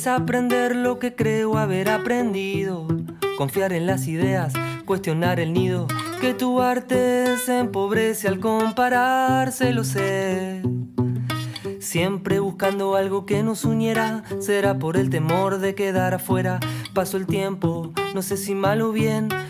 Desaprender lo que creo haber aprendido. Confiar en las ideas, cuestionar el nido. Que tu arte se empobrece al compararse, lo sé. Siempre buscando algo que nos uniera, será por el temor de quedar afuera. Pasó el tiempo, no sé si mal o bien,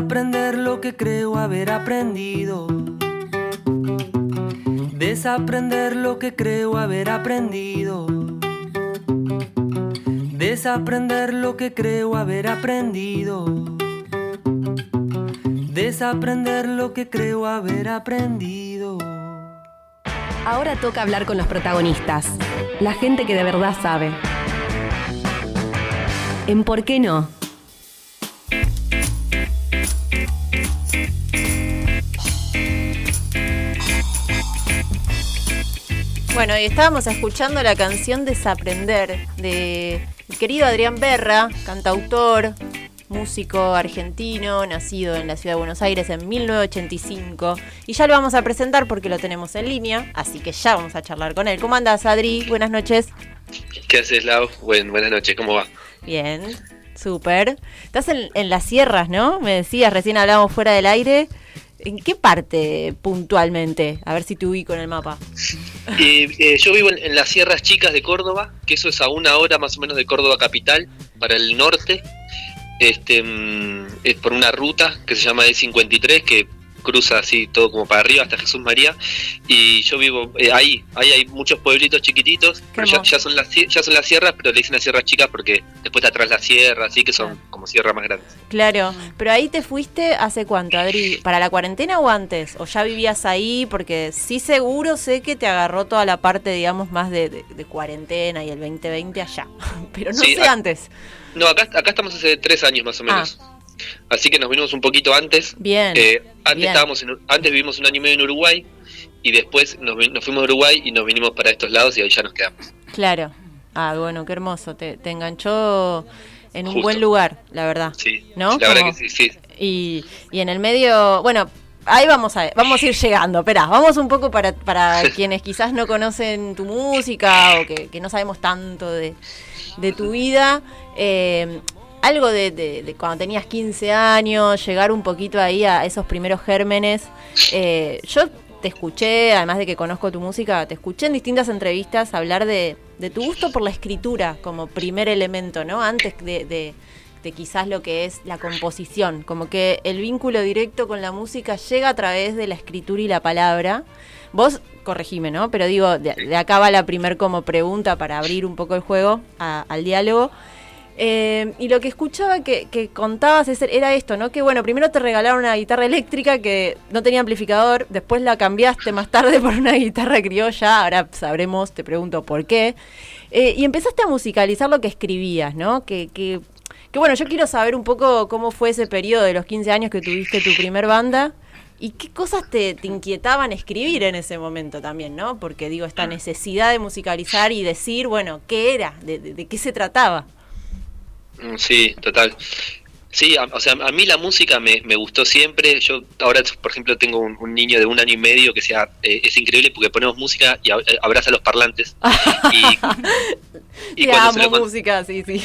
Desaprender lo que creo haber aprendido. Desaprender lo que creo haber aprendido. Desaprender lo que creo haber aprendido. Desaprender lo que creo haber aprendido. Ahora toca hablar con los protagonistas, la gente que de verdad sabe. En ¿Por qué no? Bueno, y estábamos escuchando la canción Desaprender de mi querido Adrián Berra, cantautor, músico argentino, nacido en la ciudad de Buenos Aires en 1985. Y ya lo vamos a presentar porque lo tenemos en línea, así que ya vamos a charlar con él. ¿Cómo andas, Adri? Buenas noches. ¿Qué haces, Lau? Buen, buenas noches, ¿cómo va? Bien, súper. Estás en, en las sierras, ¿no? Me decías, recién hablábamos fuera del aire. ¿En qué parte puntualmente? A ver si te ubico en el mapa. Eh, eh, yo vivo en, las Sierras Chicas de Córdoba, que eso es a una hora más o menos de Córdoba capital, para el norte. Este, mm, es por una ruta que se llama E53, que cruza así todo como para arriba hasta Jesús María y yo vivo eh, ahí, ahí hay muchos pueblitos chiquititos, pero ya, ya, son las ya son las sierras, pero le dicen las sierras chicas porque después de atrás la sierra, así que son como sierras más grandes. Claro, pero ahí te fuiste hace cuánto, Adri, ¿para la cuarentena o antes? ¿O ya vivías ahí? Porque sí seguro sé que te agarró toda la parte, digamos, más de, de, de cuarentena y el 2020 allá, pero no Sí, sé antes. No, acá, acá estamos hace tres años más o menos. Así que nos vinimos un poquito antes. Bien. Eh, antes bien. estábamos en, antes vivimos un año y medio en Uruguay y después nos, nos fuimos a Uruguay y nos vinimos para estos lados y ahí ya nos quedamos. Claro. Ah, bueno, qué hermoso. Te, te enganchó en un buen lugar, la verdad. Sí, ¿No? la verdad que sí, sí. Y, y en el medio, bueno, ahí vamos a vamos a ir llegando. Esperá, vamos un poco para, para quienes quizás no conocen tu música o que, que no sabemos tanto de, de tu vida. Eh, algo de, cuando tenías 15 años, llegar un poquito ahí a esos primeros gérmenes. Eh, yo te escuché, además de que conozco tu música, te escuché en distintas entrevistas hablar de, de tu gusto por la escritura como primer elemento, ¿no? Antes de quizás lo que es la composición, como que el vínculo directo con la música llega a través de la escritura y la palabra. Vos, corregime, ¿no? Pero digo, de, acá va la primer como pregunta para abrir un poco el juego al diálogo. Eh, y lo que escuchaba que, contabas era esto, ¿no? Que bueno, primero te regalaron una guitarra eléctrica que no tenía amplificador, después la cambiaste más tarde por una guitarra criolla, ahora sabremos, te pregunto por qué. Eh, y empezaste a musicalizar lo que escribías, ¿no? Que, que, que, bueno, yo quiero saber un poco cómo fue ese periodo de los 15 años que tuviste tu primer banda. ¿Y qué cosas te, inquietaban escribir en ese momento también, no? Porque digo, esta necesidad de musicalizar y decir, bueno, ¿qué era? de qué se trataba? Mm, sí, total. Sí, o sea, a mí la música me, me, gustó siempre. Yo ahora, por ejemplo, tengo un, niño de un año y medio que sea eh, es increíble porque ponemos música y eh, abraza los parlantes. y, cuando amo música, sí, sí.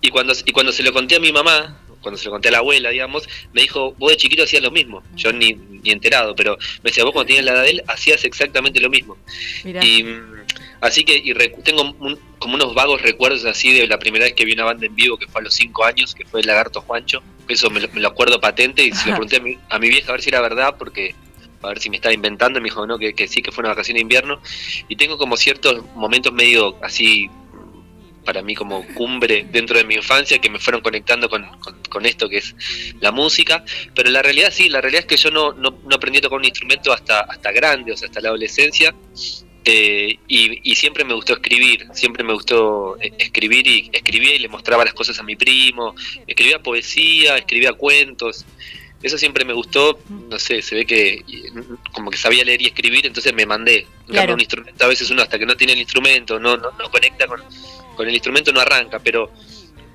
y cuando y cuando se lo conté a mi mamá, cuando se lo conté a la abuela, digamos, me dijo, vos de chiquito hacías lo mismo. Yo ni, ni enterado, pero me decía, vos cuando tenías la edad de él hacías exactamente lo mismo. Y mm, Así que y tengo como unos vagos recuerdos así de la primera vez que vi una banda en vivo, que fue a los cinco años, que fue el Lagarto Juancho. Eso me lo, acuerdo patente y se lo pregunté a mi, vieja a ver si era verdad, porque a ver si me estaba inventando. Me dijo no, que, sí, que fue una vacación de invierno. Y tengo como ciertos momentos medio así para mí como cumbre dentro de mi infancia que me fueron conectando con, esto que es la música, pero la realidad sí, la realidad es que yo no, no, no aprendí a tocar un instrumento hasta, hasta grande, o sea, hasta la adolescencia, eh, y, siempre me gustó escribir, siempre me gustó eh, escribir y escribía y le mostraba las cosas a mi primo, escribía poesía, escribía cuentos, eso siempre me gustó, no sé, se ve que como que sabía leer y escribir, entonces me mandé. Un instrumento, a veces uno hasta que no tiene el instrumento, no, no, conecta con, con el instrumento, no arranca, pero,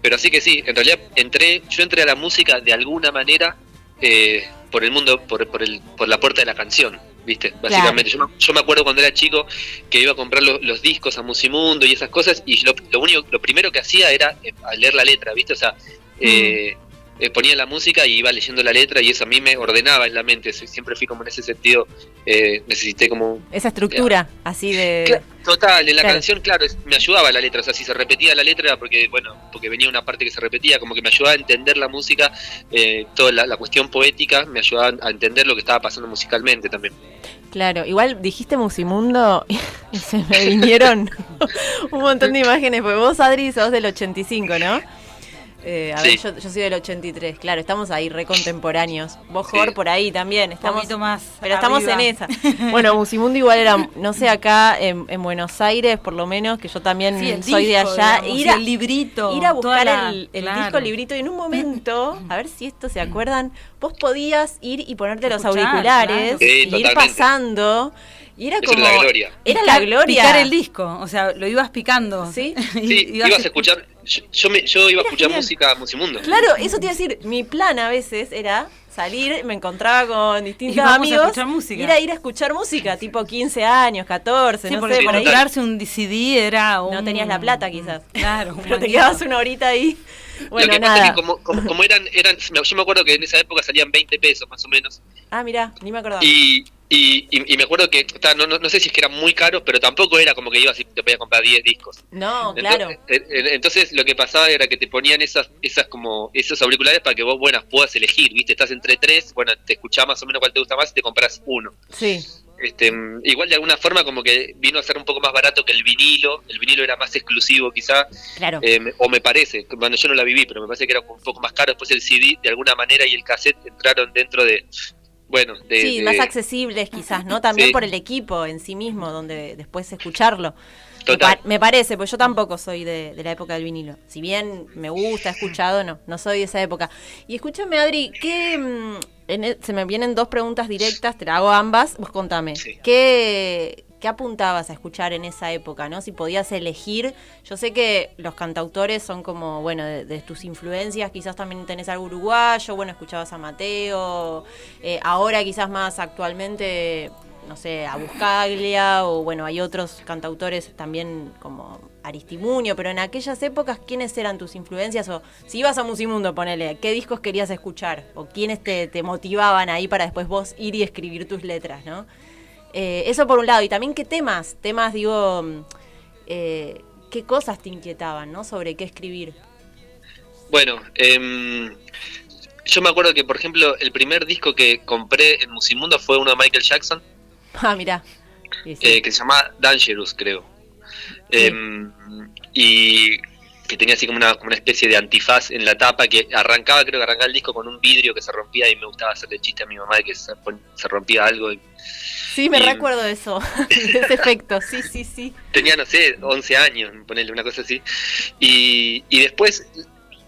pero así que sí, en realidad entré, yo entré a la música de alguna manera eh, por el mundo, por, por, el, por la puerta de la canción. ¿Viste? Básicamente. Yo, me, acuerdo cuando era chico que iba a comprar los, discos a Musimundo y esas cosas, y lo, lo, único, lo primero que hacía era eh, leer la letra, ¿viste? O sea, eh, eh, ponía la música y iba leyendo la letra y eso a mí me ordenaba en la mente. Siempre fui como en ese sentido, eh, necesité como... Esa estructura, así de... Total, en la canción, claro, me ayudaba la letra, o sea, si se repetía la letra, porque, bueno, porque venía una parte que se repetía, como que me ayudaba a entender la música, eh, toda la, cuestión poética, me ayudaba a entender lo que estaba pasando musicalmente también. Claro, igual dijiste Musimundo y se me vinieron un montón de imágenes, porque vos, Adri, sos del 85, ¿no? Eh, a ver, yo, soy del 83, claro, estamos ahí recontemporáneos. Vos, Jor, por ahí también. Estamos, más. Pero estamos en esa. Bueno, Musimundo igual era, no sé, acá en, Buenos Aires, por lo menos, que yo también soy de allá. ir a, el librito. Ir a buscar el, disco, el librito, y en un momento, a ver si esto se acuerdan, vos podías ir y ponerte los auriculares, y ir pasando. Y era como. Era la gloria. Era la gloria. Picar el disco, o sea, lo ibas picando. Sí, sí ibas, a escuchar. Yo, me, yo iba a escuchar música Musimundo. Claro, eso te iba a decir. Mi plan a veces era salir, me encontraba con distintos amigos. A música. Ir a ir a escuchar música, tipo 15 años, 14, no sé, para comprarse un CD era un... No tenías la plata quizás. Claro. Pero te quedabas una horita ahí. Bueno, nada. como, como, eran, eran, yo me acuerdo que en esa época salían 20 pesos más o menos. Ah, mira, ni me acordaba. Y, y, y, me acuerdo que, no, no, no, sé si es que eran muy caros, pero tampoco era como que ibas y te podías comprar 10 discos. No, claro. Eh, entonces, lo que pasaba era que te ponían esas esas como esos auriculares para que vos, buenas, puedas elegir, ¿viste? Estás entre tres, bueno, te escuchás más o menos cuál te gusta más y te compras uno. Sí. Este, igual de alguna forma como que vino a ser un poco más barato que el vinilo, el vinilo era más exclusivo quizá, claro. Eh, o me parece, bueno yo no la viví, pero me parece que era un poco más caro, después el CD de alguna manera y el cassette entraron dentro de, bueno, sí, más accesibles quizás, ¿no? También por el equipo en sí mismo, donde después escucharlo. Me, parece, pues yo tampoco soy de, la época del vinilo. Si bien me gusta, he escuchado, no, no soy de esa época. Y escúchame, Adri, ¿qué, mm, se me vienen dos preguntas directas, te hago ambas, vos contame. ¿Qué, ¿Qué apuntabas a escuchar en esa época, no? Si podías elegir, yo sé que los cantautores son como, bueno, de, tus influencias, quizás también tenés algo uruguayo, bueno, escuchabas a Mateo, eh, ahora quizás más actualmente, no sé, a Buscaglia, o bueno, hay otros cantautores también como Aristimuño, pero en aquellas épocas, ¿quiénes eran tus influencias? O si ibas a Musimundo, ponele, ¿qué discos querías escuchar? ¿O quiénes te, te motivaban ahí para después vos ir y escribir tus letras, no? Eh, eso por un lado. Y también qué temas, temas digo, mm, eh, qué cosas te inquietaban, ¿no? Sobre qué escribir. Bueno, em, yo me acuerdo que, por ejemplo, el primer disco que compré en Musimundo fue uno de Michael Jackson, Ah, mirá. Sí, sí. eh, que se llama Dangerous, creo. Em, y que tenía así como una, como una especie de antifaz en la tapa que arrancaba, creo que arrancaba el disco con un vidrio que se rompía y me gustaba hacerle chiste a mi mamá de que se, rompía algo. y Sí, me y- recuerdo eso, de ese efecto, sí, sí, sí. tenía, no sé, 11 años, ponerle una cosa así. Y, y después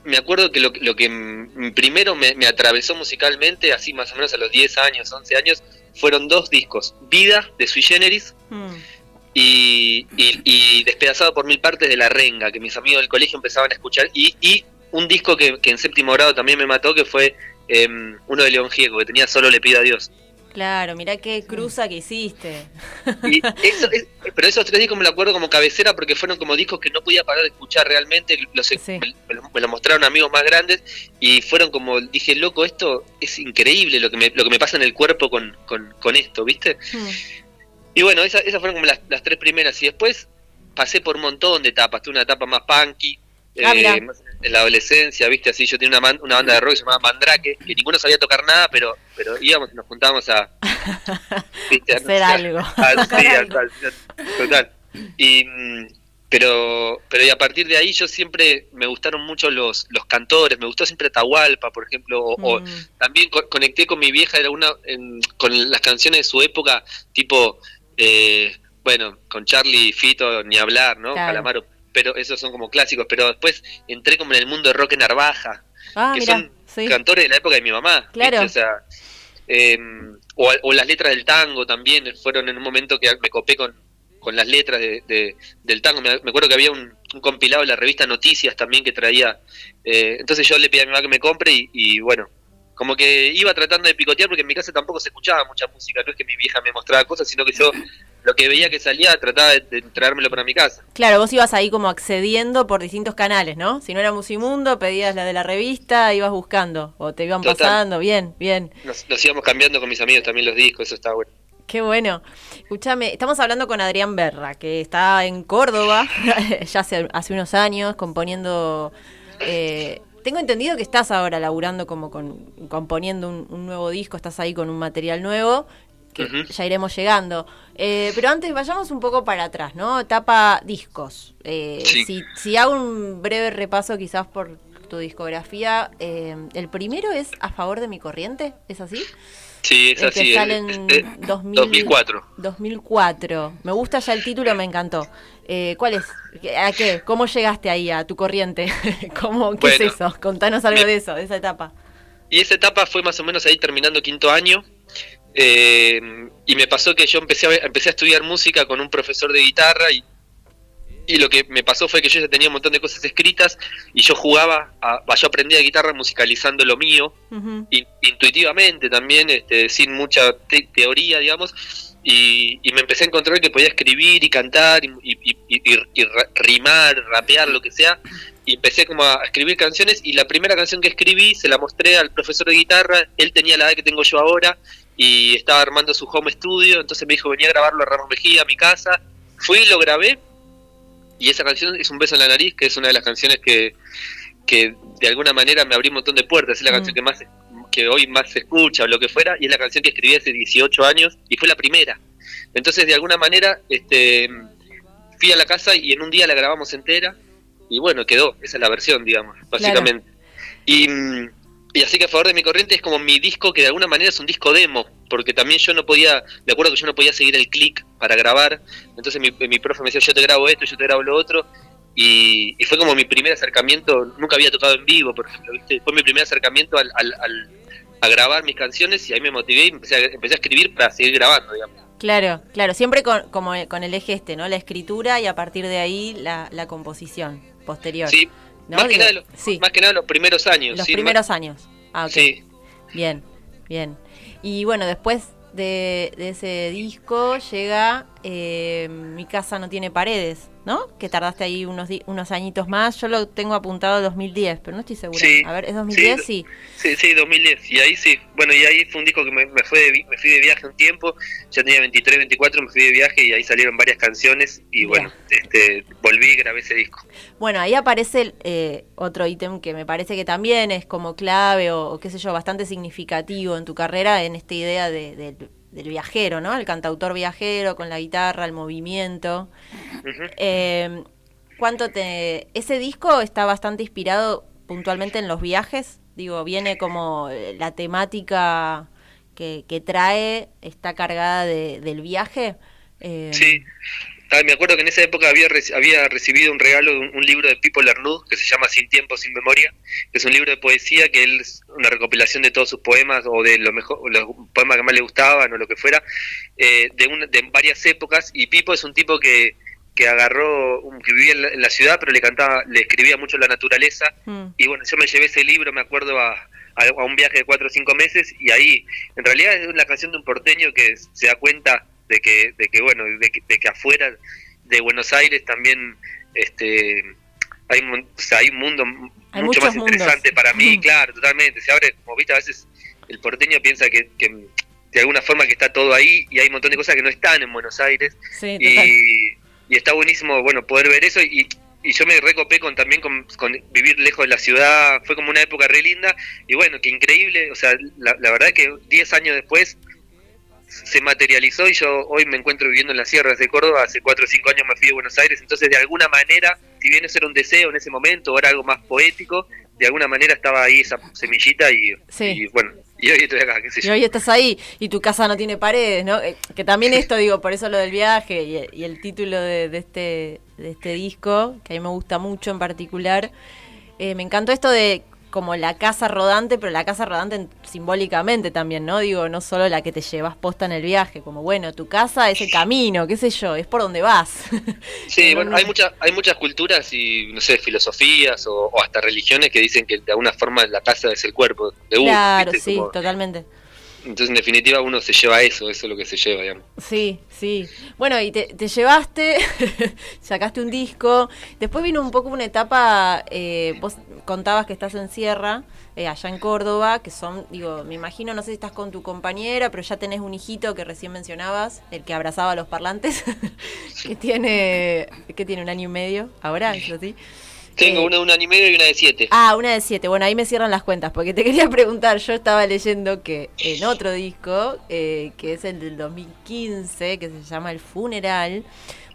me acuerdo que lo, lo que primero me, me atravesó musicalmente, así más o menos a los 10 años, 11 años, fueron dos discos. Vida, de Sui Generis, Mm. Y, y- y Despedazado por mil partes de La Renga, que mis amigos del colegio empezaban a escuchar. Y, y un disco que, que en séptimo grado también me mató, que fue em, uno de León Gieco, que tenía Solo le pido a Dios. Claro, mirá qué cruza que hiciste. Y eso, es- pero esos tres discos me lo acuerdo como cabecera porque fueron como discos que no podía parar de escuchar realmente. Los, Sí. me, me lo- me lo mostraron amigos más grandes y fueron como, dije, loco, esto es increíble lo que me, lo que me pasa en el cuerpo con, con, con esto, ¿viste? Mm. Y bueno, esa- esas fueron como las, las tres primeras. Y después pasé por un montón de etapas. Tuve una etapa más punky. Ah, eh, más en la adolescencia, viste, así yo tenía una, man- una banda de rock que se llamaba Mandrake, que ninguno sabía tocar nada, pero pero íbamos y nos juntábamos a, Hacer algo. total. Y, mm, pero, pero y a partir de ahí yo siempre me gustaron mucho los, los cantores, me gustó siempre Atahualpa, por ejemplo, o, o Mm. también co- conecté con mi vieja era una, en- con las canciones de su época, tipo, eh, bueno, con Charlie y Fito, ni hablar, ¿no? Claro. Calamaro, pero esos son como clásicos, pero después entré como en el mundo de rock en Narvaja, Ah, que mirá, son sí. cantores de la época de mi mamá. Claro. ¿viste? O sea, eh, o, o las letras del tango también fueron en un momento que me copé con, con las letras de, de- del tango. Me, me acuerdo que había un, un compilado de la revista Noticias también que traía. eh, entonces yo le pedí a mi mamá que me compre y, y bueno, como que iba tratando de picotear porque en mi casa tampoco se escuchaba mucha música. No es que mi vieja me mostraba cosas, sino que yo lo que veía que salía trataba de, de traérmelo para mi casa. Claro, vos ibas ahí como accediendo por distintos canales, ¿no? Si no era Musimundo, pedías la de la revista, ibas buscando, o te iban Total. pasando, bien, bien. Nos, nos íbamos cambiando con mis amigos también los discos, eso estaba bueno. Qué bueno. Escúchame, estamos hablando con Adrián Berra, que está en Córdoba ya hace, hace unos años componiendo. eh, tengo entendido que estás ahora laburando como con componiendo un, un nuevo disco, estás ahí con un material nuevo, que ya iremos llegando. Eh, pero antes vayamos un poco para atrás, ¿no? Etapa discos. Eh, Sí. si, si hago un breve repaso quizás por tu discografía, eh, el primero es A favor de mi corriente, ¿es así? Sí, es El que así. sale el- en este, 2000 2004. 2004. Me gusta ya el título, me encantó. Eh, ¿Cuál es? ¿A qué? ¿Cómo llegaste ahí a tu corriente? ¿Cómo, ¿Qué Bueno, es eso? Contanos algo me- de eso, de esa etapa. Y esa etapa fue más o menos ahí terminando quinto año. eh, y me pasó que yo empecé a, empecé a estudiar música con un profesor de guitarra y, y lo que me pasó fue que yo ya tenía un montón de cosas escritas y yo jugaba, a, yo aprendía guitarra musicalizando lo mío, in- intuitivamente también, este, sin mucha te- teoría, digamos, y, y me empecé a encontrar que podía escribir y cantar y, y- y- y- y ra- rimar, rapear, lo que sea, y empecé como a escribir canciones y la primera canción que escribí se la mostré al profesor de guitarra, él tenía la edad que tengo yo ahora y estaba armando su home studio, entonces me dijo venía a grabarlo a Ramos Mejía, a mi casa, fui y lo grabé y esa canción es Un beso en la nariz, que es una de las canciones que, que de alguna manera me abrió un montón de puertas, es la Mm. canción que más que hoy más se escucha o lo que fuera, y es la canción que escribí hace 18 años y fue la primera. Entonces, de alguna manera, este fui a la casa y en un día la grabamos entera y bueno, quedó, esa es la versión, digamos, básicamente. Y, mm, y así que a favor de mi corriente es como mi disco que de alguna manera es un disco demo, porque también yo no podía, de acuerdo que yo no podía seguir el click para grabar, entonces mi, mi profe me decía yo te grabo esto, yo te grabo lo otro, y, y fue como mi primer acercamiento, nunca había tocado en vivo, por ejemplo, ¿viste? fue mi primer acercamiento al, al- al- a grabar mis canciones y ahí me motivé y empecé a, empecé a escribir para seguir grabando, digamos. Claro, claro, siempre con, como con el eje este, ¿no? La escritura y a partir de ahí la, la composición posterior. Sí, ¿no? más, que nada, los, sí, más que nada los primeros años. los sí, primeros años. Ah, ok. Sí, Bien, bien. Y bueno, después de, de ese disco llega eh, Mi casa no tiene paredes, ¿no? Que tardaste ahí unos, unos añitos más. Yo lo tengo apuntado 2010, pero no estoy segura. Sí. A ver, ¿es 2010? Sí. Sí, sí, 2010. Y ahí sí. Bueno, y ahí fue un disco que me, me fue de, me fui de viaje un tiempo. Ya tenía 23, 24, me fui de viaje y ahí salieron varias canciones. Y bueno, este, volví y grabé ese disco. Bueno, ahí aparece eh, otro ítem que me parece que también es como clave o, o qué sé yo, bastante significativo en tu carrera en esta idea de- del- del viajero, ¿no? El cantautor viajero con la guitarra, el movimiento. Eh, ¿Cuánto te... Ese disco está bastante inspirado puntualmente en los viajes? Digo, viene como eh, la temática que, que trae, está cargada de, del viaje. Eh, Sí. Me acuerdo que en esa época había, había recibido un regalo de un, un libro de Pipo Lernud que se llama Sin tiempo, sin memoria. Es un libro de poesía que él es una recopilación de todos sus poemas o de lo mejor, los poemas que más le gustaban o lo que fuera, eh, de, una- de varias épocas. Y Pipo es un tipo que, que agarró, que vivía en la, en la ciudad, pero le cantaba, le escribía mucho la naturaleza. mm, Y bueno, yo me llevé ese libro, me acuerdo, a, a, a un viaje de cuatro o cinco meses y ahí, en realidad es una canción de un porteño que se da cuenta de que, de que bueno, de que, de que afuera de Buenos Aires también este hay, o sea, hay un mundo Hay mucho más mundos. interesante para mí, claro, totalmente. Se abre, como viste, a veces el porteño piensa que, que de alguna forma que está todo ahí y hay un montón de cosas que no están en Buenos Aires. Sí, y, y está buenísimo bueno poder ver eso y, y yo me recopé con también con, con vivir lejos de la ciudad. Fue como una época re linda y bueno que increíble. O sea la, la verdad que 10 años después se materializó y yo hoy me encuentro viviendo en las sierras de Córdoba hace 4 o 5 años me fui de Buenos Aires entonces de alguna manera si bien eso era un deseo en ese momento o era algo más poético de alguna manera estaba ahí esa semillita y, Sí. y bueno y hoy estoy acá qué sé Y yo hoy estás ahí y tu casa no tiene paredes, ¿no? Eh, Que también esto, digo, por eso lo del viaje y, y el título de, de este, de este disco, que a mí me gusta mucho en particular, eh, me encantó esto de como la casa rodante, pero la casa rodante en- simbólicamente también, ¿no? Digo, no solo la que te llevas posta en el viaje, como bueno, tu casa es el camino, qué sé yo, es por donde vas. Sí, No, bueno, no. hay, muchas hay muchas culturas y, no sé, filosofías o, o hasta religiones que dicen que de alguna forma la casa es el cuerpo de uno. claro, ¿viste? sí, Como- totalmente. Entonces, en definitiva, uno se lleva eso, eso es lo que se lleva, digamos. Sí, sí. Bueno, y te, te llevaste, sacaste un disco. Después vino un poco una etapa, eh, vos contabas que estás en Sierra, eh, allá en Córdoba, que son, digo, me imagino, no sé si estás con tu compañera, pero ya tenés un hijito que recién mencionabas, el que abrazaba los parlantes, que tiene, que tiene un año y medio, ahora, es así. Tengo Eh, una de un año y medio y una de siete. Ah, una de siete. Bueno, ahí me cierran las cuentas, porque te quería preguntar, yo estaba leyendo que en otro disco, eh, que es el del 2015, que se llama El Funeral,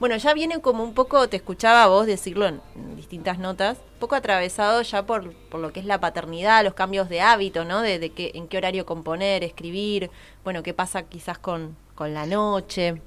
bueno, ya viene como un poco, te escuchaba vos decirlo en, en distintas notas, un poco atravesado ya por, por lo que es la paternidad, los cambios de hábito, ¿no? De, de qué, en qué horario componer, escribir, bueno, qué pasa quizás con, con la noche.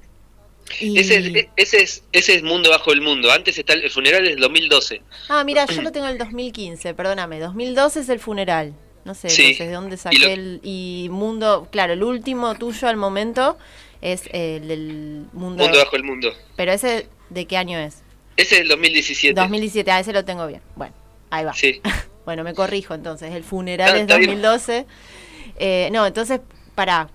Y- Ese, es, ese, es, ese es Mundo Bajo el Mundo. Antes está el, el funeral del 2012. Ah, mira, yo lo tengo en el 2015, perdóname. 2012 es el funeral. No sé, Sí. entonces, ¿de dónde saqué Y lo- el. Y Mundo. Claro, el último tuyo al momento es el del Mundo. Mundo Bajo el Mundo. Pero ese, ¿de qué año es? Ese es el 2017. 2017, ah, ese lo tengo bien. Bueno, ahí va. Sí. Bueno, me corrijo entonces. El funeral Ah, es está bien. 2012. Eh, no, entonces, pará,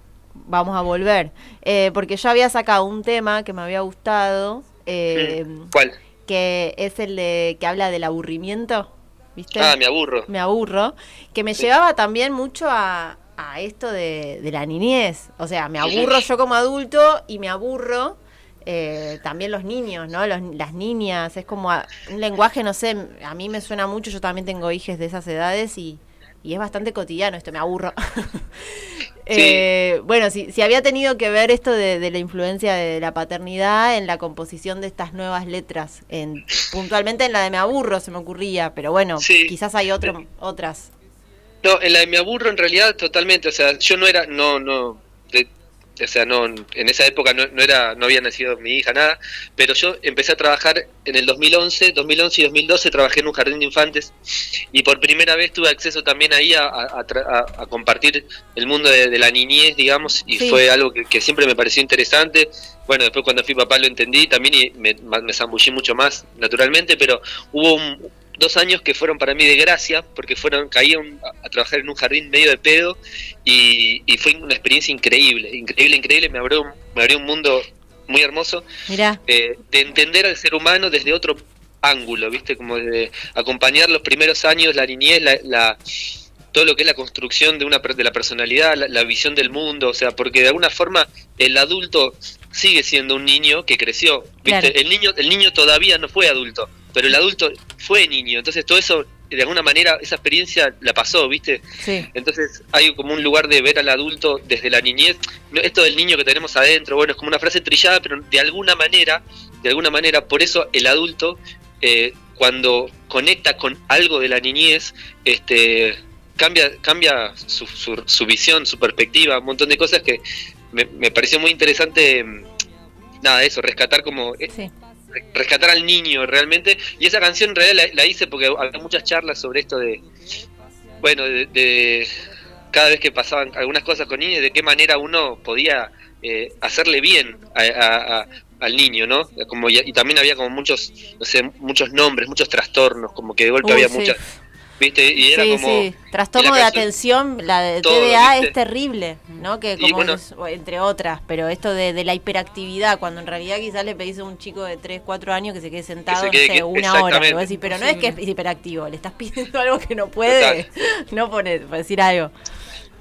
vamos a volver. Eh, porque yo había sacado un tema que me había gustado. eh, Mm. ¿Cuál? que es el de que habla del aburrimiento, ¿viste? Ah, me aburro. Me aburro, que me llevaba también mucho a, a esto de, de la niñez. O sea, me aburro yo como adulto y me aburro eh, también los niños, ¿no? Los- las niñas, es como a- un lenguaje, no sé, a mí me suena mucho, yo también tengo hijas de esas edades y, y es bastante cotidiano esto, me aburro. Eh, bueno, si, si había tenido que ver esto de, de la influencia de la paternidad en la composición de estas nuevas letras, en, puntualmente en la de me aburro se me ocurría, pero bueno, Sí. quizás hay otro, otras. No, en la de me aburro en realidad totalmente, o sea, yo no era, no, no, de- o sea, no, en esa época no, no era, no había nacido mi hija, nada, pero yo empecé a trabajar en el 2011, 2011 y 2012 trabajé en un jardín de infantes y por primera vez tuve acceso también ahí a, a- a compartir el mundo de, de la niñez, digamos, y Sí. fue algo que, que siempre me pareció interesante. Bueno, después cuando fui papá lo entendí también y me, me zambullí mucho más, naturalmente, pero hubo un- dos años que fueron para mí de gracia, porque fueron caí a, un- a trabajar en un jardín medio de pedo y, y fue una experiencia increíble, increíble, increíble. Me abrió, me abrió un mundo muy hermoso, Mirá, eh, de entender al ser humano desde otro ángulo, ¿viste? Como de acompañar los primeros años, la niñez, la, la- todo lo que es la construcción de una de la personalidad, la, la visión del mundo, o sea, porque de alguna forma el adulto sigue siendo un niño que creció, ¿viste? Claro. El niño el niño todavía no fue adulto, pero el adulto fue niño, entonces todo eso de alguna manera esa experiencia la pasó, ¿viste? sí. Entonces hay como un lugar de ver al adulto desde la niñez. No, Esto del niño que tenemos adentro, bueno, es como una frase trillada, pero de alguna manera, de alguna manera, por eso el adulto, eh, cuando conecta con algo de la niñez, este cambia, cambia su, su, su visión, su perspectiva, un montón de cosas que me, me pareció muy interesante, mm, nada, eso, rescatar como eh, Sí. Re- rescatar al niño realmente. Y esa canción en realidad la, la hice porque había muchas charlas sobre esto de, bueno, de, de cada vez que pasaban algunas cosas con niños, de qué manera uno podía eh, hacerle bien a, a- a- al niño, ¿no? Como y, y también había como muchos, no sé, muchos nombres, muchos trastornos, como que de golpe Uy, había sí. muchas, ¿viste? Y era sí, como... sí. Trastorno de atención, la de Todo, TDA ¿viste? es terrible, ¿no? Que como bueno- es- entre otras, pero esto de, de la hiperactividad, cuando en realidad quizás le pedís a un chico de 3, 4 años que se quede sentado, Que se quede no sé, que- una hora. y vos decís, pero no es que es hiperactivo, le estás pidiendo algo que no puede, no poner, por decir algo.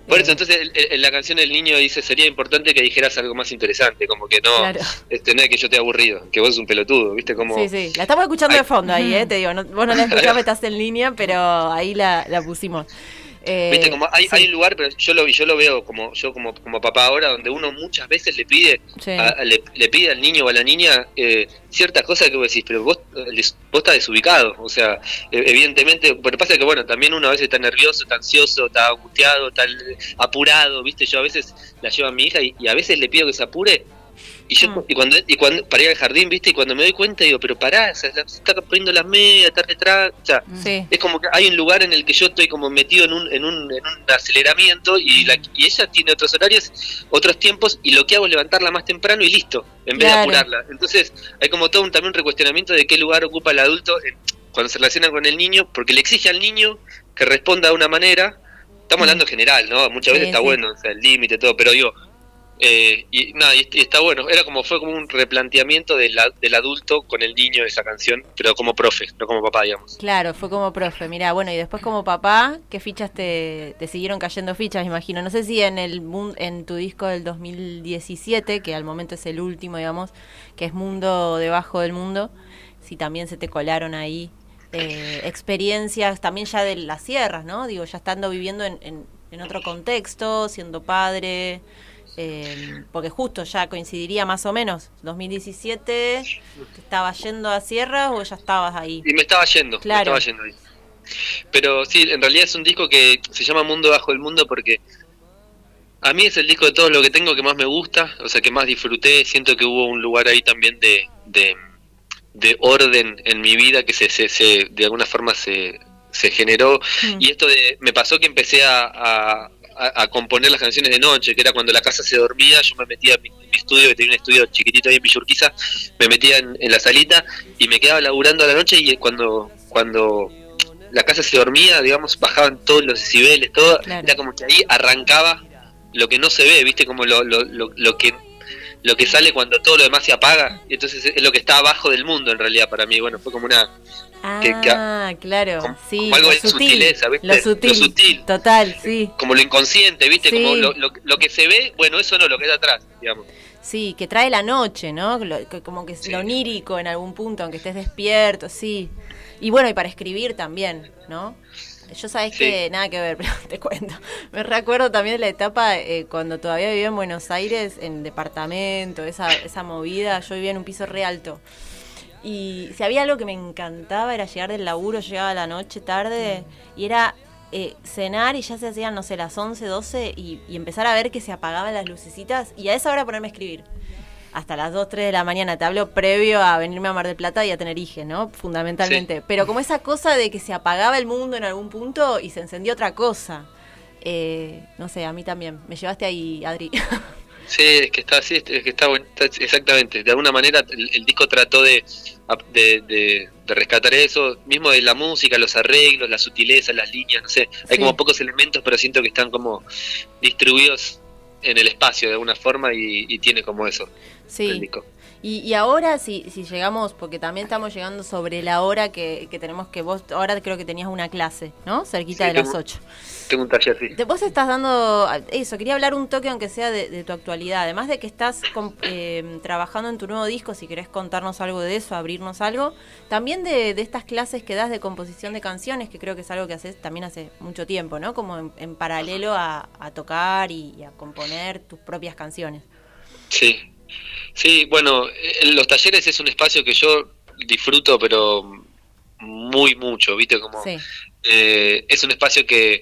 Por Eh, eso, entonces, el- el- en la canción el niño dice, sería importante que dijeras algo más interesante, como que no, Claro. este, no es que yo te aburrido, que vos sos un pelotudo, ¿viste? Como, Sí, sí, la estamos escuchando de fondo ahí, ¿eh? Te digo, no- vos no la escuchás, estás en línea, pero ahí la, la pusimos. Eh, Viste, como hay, sí, hay un lugar, pero yo lo, yo lo veo como yo como, como papá ahora, donde uno muchas veces le pide sí. a- a- le, le pide al niño o a la niña eh, ciertas cosas que vos decís, pero vos, les- vos estás desubicado, o sea, eh, evidentemente, pero pasa que bueno, también uno a veces está nervioso, está ansioso, está angustiado, está eh, apurado, viste, yo a veces la llevo a mi hija y, y a veces le pido que se apure. Y yo Mm. y cuando y cuando para ir al jardín, viste, y cuando me doy cuenta digo, pero pará, o sea, la- se está poniendo las medias, está detrás, o sea, Sí. es como que hay un lugar en el que yo estoy como metido en un, en un, en un aceleramiento y, la, y ella tiene otros horarios, otros tiempos y lo que hago es levantarla más temprano y listo, en vez Claro. de apurarla. Entonces hay como todo un, también un recuestionamiento de qué lugar ocupa el adulto en- cuando se relaciona con el niño, porque le exige al niño que responda de una manera. Estamos hablando en general, ¿no? Muchas Sí, veces está sí. bueno, o sea, el límite, todo, pero digo, eh, y nada, y, está bueno. Era como fue como un replanteamiento del, a- del adulto con el niño de esa canción, pero como profe, no como papá, digamos. Claro, fue como profe. Mira, bueno, y después como papá, ¿qué fichas te, te siguieron cayendo fichas, imagino? No sé si en el en tu disco del 2017, que al momento es el último, digamos, que es Mundo debajo del mundo, si también se te colaron ahí eh, experiencias también ya de las sierras, ¿no? Digo, ya estando viviendo en, en- en otro contexto, siendo padre, eh, porque justo ya coincidiría más o menos, 2017, ¿estaba yendo a sierras o ya estabas ahí? Y me estaba yendo, Claro. me estaba yendo ahí. Pero sí, en realidad es un disco que se llama Mundo Bajo el Mundo porque a mí es el disco de todo lo que tengo que más me gusta, o sea, que más disfruté. Siento que hubo un lugar ahí también de, de, de orden en mi vida que se, se, se- de alguna forma se, se generó. Mm. Y esto de, me pasó que empecé a, a, a- a componer las canciones de noche, que era cuando la casa se dormía, yo me metía en mi, en mi estudio, que tenía un estudio chiquitito ahí en Villurquiza, me metía en, en la salita y me quedaba laburando a la noche y cuando, cuando la casa se dormía, digamos, bajaban todos los decibeles, todo, Claro. era como que ahí arrancaba lo que no se ve, viste, como lo, lo, lo, lo que lo que sale cuando todo lo demás se apaga, y entonces es lo que está abajo del mundo en realidad para mí, bueno, fue como una que- que- Ah, claro, como- sí, como algo de sutil, sutileza, ¿viste? lo Lo sutil, total, sí, como lo inconsciente, viste, Sí. como lo, lo, lo que se ve, bueno, eso no, lo que está atrás, digamos. sí, que trae la noche, ¿no? Lo- que como que es Sí. lo onírico en algún punto, aunque estés despierto, sí. Y bueno, y para escribir también, ¿no? Yo sabes Sí. que nada que ver, pero te cuento. Me recuerdo también la etapa eh, cuando todavía vivía en Buenos Aires, en departamento, esa, esa movida. Yo vivía en un piso re alto. Y si había algo que me encantaba era llegar del laburo, llegaba a la noche tarde y era eh, cenar y ya se hacían, no sé, las 11, 12 y, y empezar a ver que se apagaban las lucecitas y a esa hora ponerme a escribir. Hasta las 2, 3 de la mañana, te hablo previo a venirme a Mar del Plata y a tener hije, ¿no? Fundamentalmente. Pero como esa cosa de que se apagaba el mundo en algún punto y se encendía otra cosa. Eh, no sé, a mí también. Me llevaste ahí, Adri. Sí, es que está así, es que está, bueno, está- exactamente. De alguna manera el, el disco trató de, de, de- de rescatar eso, mismo de la música, los arreglos, la sutileza, las líneas, no sé. Hay Sí. como pocos elementos, pero siento que están como distribuidos en el espacio de alguna forma y, y tiene como eso sí. Y, y ahora, si, si llegamos, porque también estamos llegando sobre la hora que, que tenemos que vos, ahora creo que tenías una clase, ¿no? Cerquita Sí, de las tengo- 8. Tengo un taller, sí. Vos estás dando eso, quería hablar un toque aunque sea de, de tu actualidad, además de que estás eh, trabajando en tu nuevo disco, si querés contarnos algo de eso, abrirnos algo, también de, de estas clases que das de composición de canciones, que creo que es algo que haces también hace mucho tiempo, ¿no? Como en, en paralelo a, a tocar y, y a componer tus propias canciones. Sí, sí, bueno, eh, los talleres es un espacio que yo disfruto, pero muy mucho, ¿viste? Como Sí, eh, es un espacio que,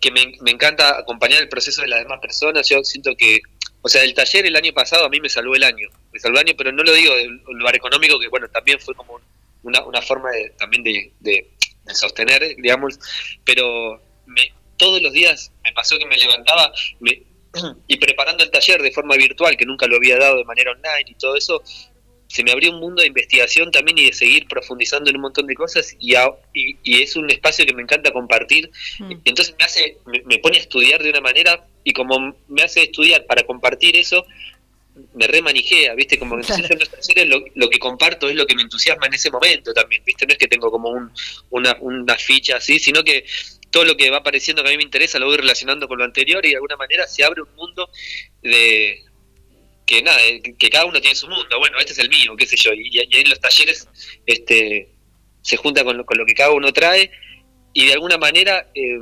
que me, me encanta acompañar el proceso de las demás personas. Yo siento que, o sea, el taller el año pasado a mí me salvó el año, me salvó el año, pero no lo digo del lugar económico, que bueno, también fue como una, una forma de, también de, de- de sostener, digamos, pero me, todos los días me pasó que me levantaba me, y preparando el taller de forma virtual, que nunca lo había dado de manera online y todo eso, se me abrió un mundo de investigación también y de seguir profundizando en un montón de cosas y, a- y, y es un espacio que me encanta compartir. Mm. Entonces me hace, me, me pone a estudiar de una manera y como me hace estudiar para compartir eso, me remanijea, ¿viste? Como que entonces Claro. en los talleres lo, lo que comparto es lo que me entusiasma en ese momento también, ¿viste? No es que tengo como un, una, una ficha así, sino que todo lo que va apareciendo que a mí me interesa lo voy relacionando con lo anterior y de alguna manera se abre un mundo de que nada, eh, que, cada uno tiene su mundo, bueno, este es el mío, qué sé yo, y, ahí en los talleres este se junta con lo, con lo que cada uno trae y de alguna manera eh,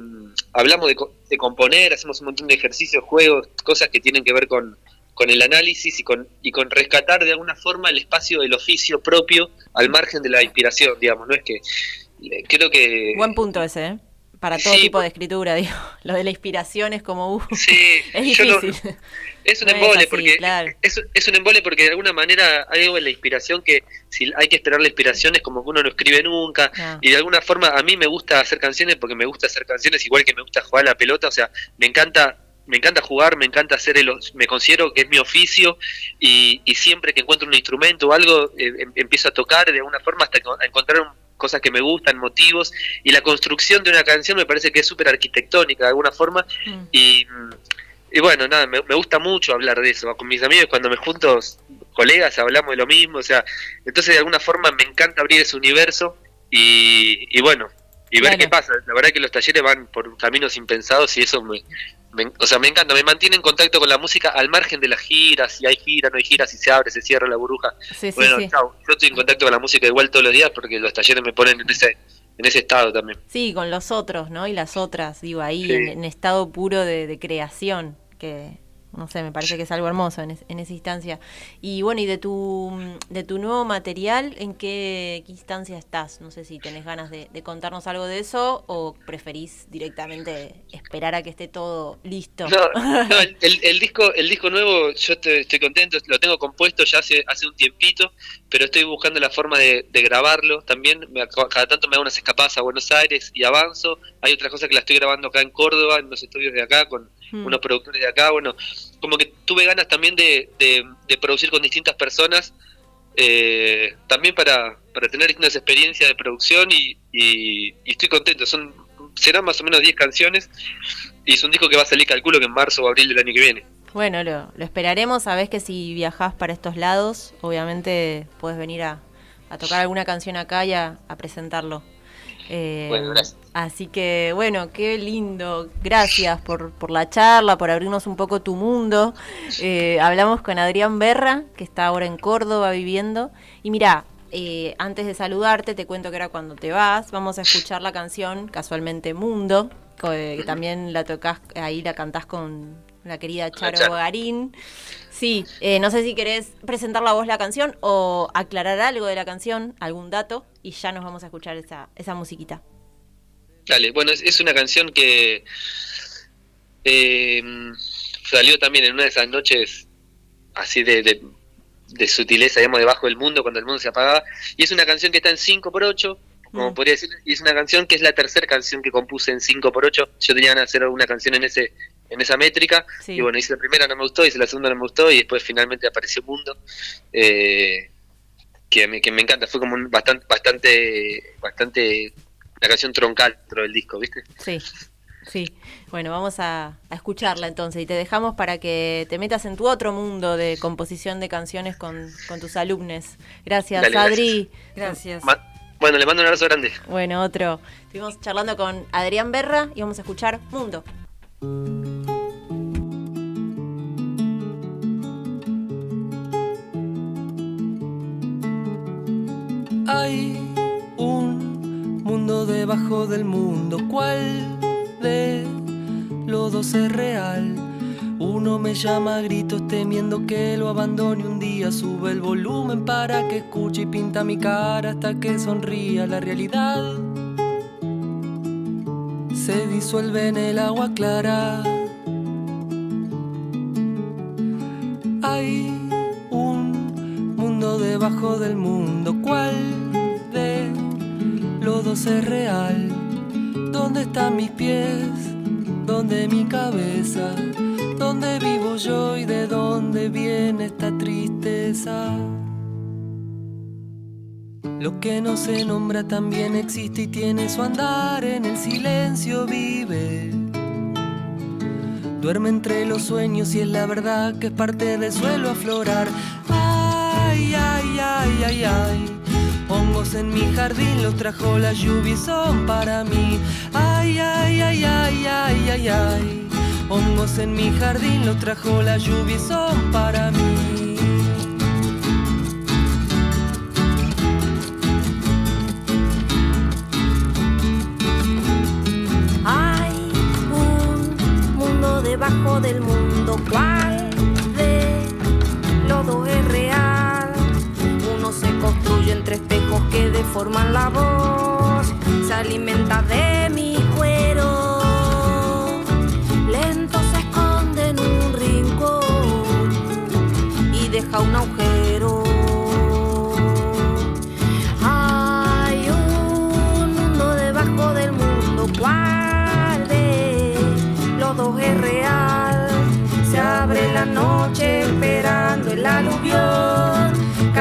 hablamos de, de componer, hacemos un montón de ejercicios, juegos, cosas que tienen que ver con, con el análisis y con, y con rescatar de alguna forma el espacio del oficio propio al margen de la inspiración, digamos, no es que eh, creo que buen punto ese, ¿eh? Para todo Sí, tipo de escritura, digo. Lo de la inspiración es como, uh, Sí, es no- difícil. Es un No es embole así, porque claro. es, es un embole porque de alguna manera hay algo en la inspiración que si hay que esperar la inspiración es como que uno no escribe nunca Ah. y de alguna forma a mí me gusta hacer canciones porque me gusta hacer canciones igual que me gusta jugar a la pelota, o sea, me encanta me encanta jugar, me encanta hacer el, me considero que es mi oficio y, y siempre que encuentro un instrumento o algo eh, em- empiezo a tocar de alguna forma hasta a encontrar un- cosas que me gustan, motivos y la construcción de una canción me parece que es súper arquitectónica de alguna forma Mm. y, y bueno, nada, me, me gusta mucho hablar de eso. Con mis amigos, cuando me junto, colegas, hablamos de lo mismo. O sea, entonces de alguna forma me encanta abrir ese universo y, y bueno, y ver Claro. qué pasa. La verdad que los talleres van por caminos impensados y eso me, me- o sea, me encanta. Me mantiene en contacto con la música al margen de las giras. Si hay gira, no hay gira, si se abre, se cierra la burbuja. Sí, bueno, sí. chao. Yo estoy en contacto con la música igual todos los días porque los talleres me ponen en ese, en ese estado también. Sí, con los otros, ¿no? Y las otras, digo, ahí en, en estado puro de, de creación, que no sé, me parece que es algo hermoso en, es- en esa instancia. Y bueno, y de tu de tu nuevo material, ¿en qué, qué instancia estás? No sé si tenés ganas de, de contarnos algo de eso o preferís directamente esperar a que esté todo listo. No, no, el, el- disco, el disco nuevo, yo estoy, estoy contento, lo tengo compuesto ya hace, hace un tiempito, pero estoy buscando la forma de, de grabarlo también. Me- cada tanto me hago unas escapadas a Buenos Aires y avanzo. Hay otras cosas que la estoy grabando acá en Córdoba, en los estudios de acá, con Mm. unos productores de acá. Bueno, como que tuve ganas también de, de- de producir con distintas personas, eh, también para, para tener distintas experiencias de producción y, y- y estoy contento. Son serán más o menos 10 canciones y es un disco que va a salir, calculo que en marzo o abril del año que viene. Bueno, lo, lo esperaremos. Sabés que si viajás para estos lados, obviamente puedes venir a, a tocar alguna canción acá y a, a presentarlo. Eh, Bueno, gracias. Así que, bueno, qué lindo. Gracias por, por la charla, por abrirnos un poco tu mundo. Eh, hablamos con Adrián Berra, que está ahora en Córdoba viviendo. Y mira, eh, antes de saludarte, te cuento que era cuando te vas. Vamos a escuchar la canción, casualmente Mundo, eh, que también la tocas, ahí la cantás con la querida Charo Charo. Garín. Sí, eh, no sé si querés presentar la voz la canción o aclarar algo de la canción, algún dato, y ya nos vamos a escuchar esa, esa musiquita. Dale, bueno, es, es una canción que eh, salió también en una de esas noches así de, de, de sutileza, digamos, debajo del mundo, cuando el mundo se apagaba. Y es una canción que está en 5 por 8 como Mm. podría decir, y es una canción que es la tercera canción que compuse en 5 por 8 Yo tenía ganas de hacer una canción en ese en esa métrica. Sí. Y bueno, hice la primera, no me gustó, hice la segunda, no me gustó, y después finalmente apareció Mundo. Eh, que me, que me encanta, fue como un bastante, bastante, bastante una canción troncal dentro del disco, ¿viste? Sí. Sí, bueno, vamos a, a escucharla entonces y te dejamos para que te metas en tu otro mundo de composición de canciones con, con tus alumnos. Gracias, Dale, Adri. Gracias. Ma- Bueno, le mando un abrazo grande. Bueno, otro. Estuvimos charlando con Adrián Berra y vamos a escuchar Mundo. Mundo debajo del mundo. ¿Cuál de los dos es real? Uno me llama a gritos temiendo que lo abandone un día. Sube el volumen para que escuche y pinta mi cara hasta que sonría la realidad. Se disuelve en el agua clara. Hay un mundo debajo del mundo. ¿Cuál de los dos real? ¿Dónde están mis pies? ¿Dónde mi cabeza? ¿Dónde vivo yo y de dónde viene esta tristeza? Lo que no se nombra también existe y tiene su andar en el silencio vive. Duerme entre los sueños y es la verdad que es parte del suelo aflorar. Ay, ay, ay, ay, ay. Hongos en mi jardín los trajo la lluvia y son para mí. Ay, ay, ay, ay, ay, ay, ay. Hongos en mi jardín los trajo la lluvia y son para mí. Hay un mundo debajo del mundo. ¿Cuál de los dos es real? Uno se construye entre que deforman la voz. Se alimenta de mi cuero. Lento se esconde en un rincón y deja un agujero.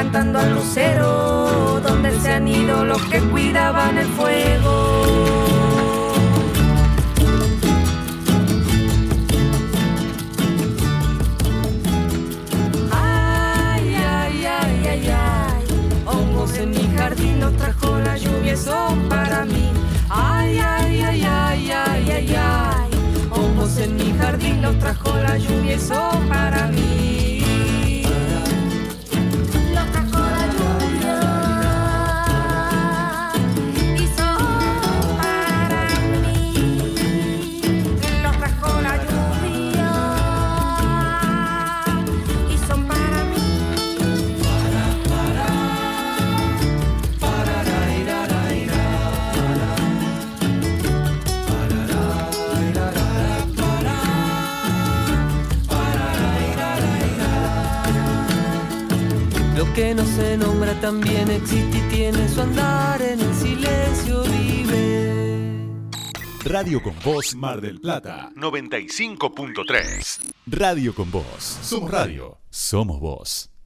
Cantando al lucero, donde se han ido los que cuidaban el fuego. Ay, ay, ay, ay, ay. Hongos en mi jardín los trajo la lluvia, son para mí. Ay, ay, ay, ay, ay, ay, ay. Hongos en mi jardín los trajo la lluvia, son para mí. Que no se nombra también existe y tiene su andar en el silencio vive. Radio con Voz Mar del Plata 95.3. Radio con Voz. Somos radio. Somos voz.